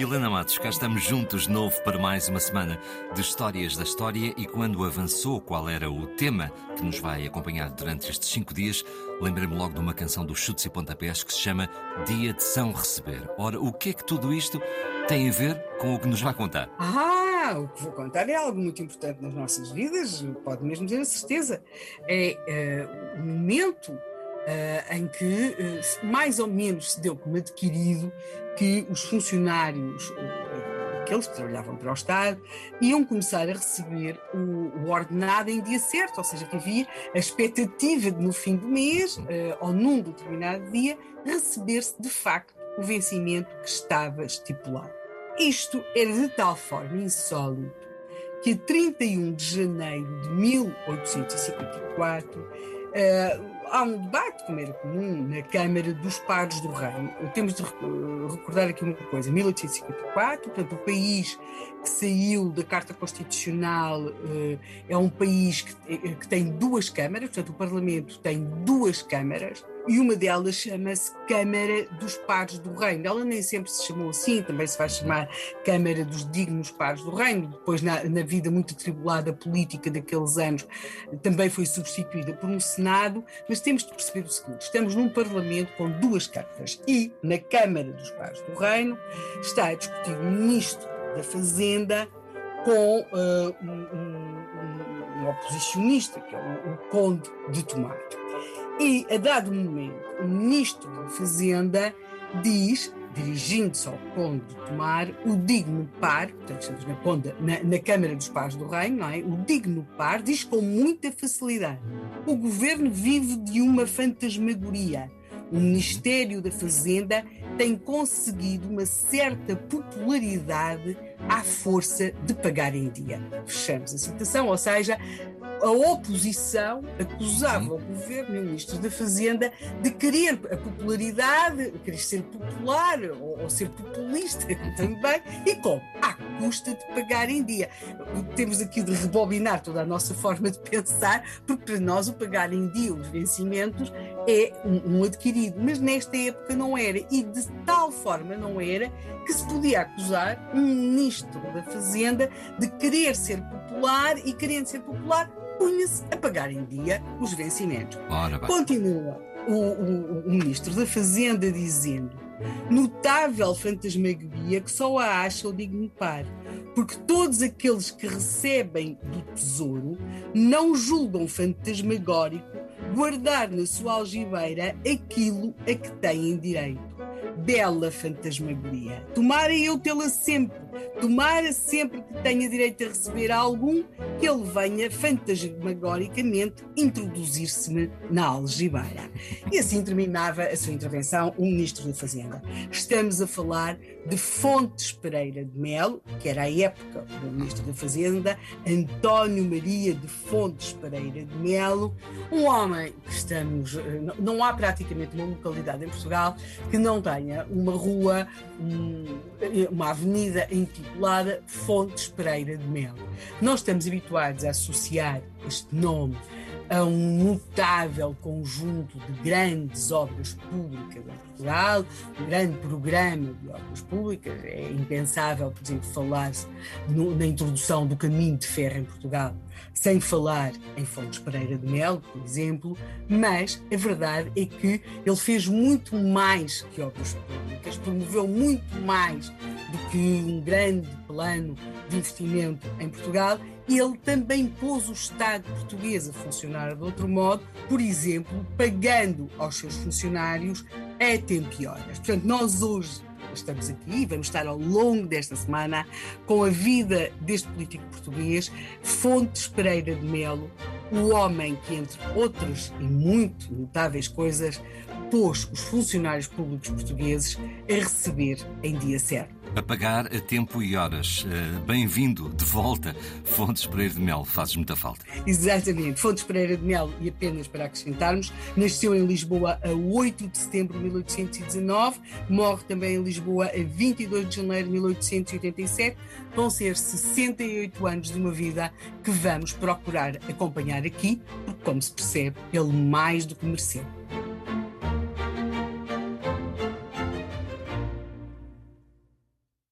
Helena Matos, cá estamos juntos de novo para mais uma semana de Histórias da História e quando avançou qual era o tema que nos vai acompanhar durante estes cinco dias, lembrei-me logo de uma canção dos Chutes e Pontapés que se chama Dia de São Receber. Ora, o que é que tudo isto tem a ver com o que nos vai contar? Ah, o que vou contar é algo muito importante nas nossas vidas, pode mesmo dizer a certeza. É uh, o momento uh, em que uh, mais ou menos se deu como adquirido que os funcionários, aqueles que trabalhavam para o Estado, iam começar a receber o, o, ordenado em dia certo, ou seja, que havia a expectativa de no fim do mês, uh, ou num determinado dia, receber-se de facto o vencimento que estava estipulado. Isto era de tal forma insólito que a 31 de janeiro de 1854 uh, há um debate, como era comum, na Câmara dos Pares do Reino. Temos de recordar aqui uma coisa: 1854, portanto, o país que saiu da Carta Constitucional eh, é um país que, eh, que tem duas câmaras, portanto, o Parlamento tem duas câmaras e uma delas chama-se Câmara dos Pares do Reino. Ela nem sempre se chamou assim, também se vai chamar Câmara dos Dignos Pares do Reino. Depois, na, na vida muito atribulada política daqueles anos, também foi substituída por um Senado. Mas temos de perceber o seguinte: estamos num Parlamento com duas câmaras e na Câmara dos Pares do Reino está a discutir o Ministro da Fazenda com uh, um, um, um, oposicionista, que é o, o Conde de Tomate. E, a dado momento, o ministro da Fazenda diz, dirigindo-se ao Conde de Tomar, o digno par, portanto, estamos na, na, na Câmara dos Pares do Reino, não é? O digno par diz com muita facilidade: o governo vive de uma fantasmagoria. O Ministério da Fazenda tem conseguido uma certa popularidade à força de pagar em dia. Fechamos a citação, ou seja, a oposição acusava o governo e o ministro da Fazenda de querer a popularidade, querer ser popular ou, ou ser populista também, e como? À custa de pagar em dia. Temos aqui de rebobinar toda a nossa forma de pensar, porque para nós o pagar em dia os vencimentos é um, um adquirido, mas nesta época não era, e de tal forma não era que se podia acusar um ministro da Fazenda de querer ser popular e querendo ser popular punha-se a pagar em dia os vencimentos. Continua o, o, o ministro da Fazenda dizendo notável fantasmagoria que só a acha o digno par, porque todos aqueles que recebem do tesouro não julgam fantasmagórico guardar na sua algibeira aquilo a que têm direito. Bela fantasmagoria. Tomara eu tê-la sempre Tomara sempre que tenha direito a receber algum que ele venha fantasmagoricamente introduzir-se-me na algibeira. E assim terminava a sua intervenção o Ministro da Fazenda. Estamos a falar de Fontes Pereira de Melo, que era a época do Ministro da Fazenda, António Maria de Fontes Pereira de Melo, um homem que estamos. Eh, não há praticamente uma localidade em Portugal que não tenha uma rua, uma avenida intitulada Fontes Pereira de Melo. Nós estamos habituados a associar este nome a um notável conjunto de grandes obras públicas em Portugal, um grande programa de obras públicas. É impensável, por exemplo, falar-se na introdução do caminho de ferro em Portugal sem falar em Fontes Pereira de Melo, por exemplo, mas a verdade é que ele fez muito mais que obras públicas, promoveu muito mais do que um grande plano de investimento em Portugal. Ele também pôs o Estado português a funcionar de outro modo, por exemplo, pagando aos seus funcionários a tempo e horas. Portanto, nós hoje estamos aqui, vamos estar ao longo desta semana com a vida deste político português, Fontes Pereira de Melo, o homem que, entre outras e muito notáveis coisas, pôs os funcionários públicos portugueses a receber em dia certo. A pagar a tempo e horas. Eh, bem-vindo de volta, Fontes Pereira de Melo. Fazes muita falta. Exatamente. Fontes Pereira de Melo, e apenas para acrescentarmos, nasceu em Lisboa a 8 de setembro de 1819, morre também em Lisboa a 22 de janeiro de 1887. Vão ser 68 anos de uma vida que vamos procurar acompanhar aqui, porque, como se percebe, ele mais do que mereceu.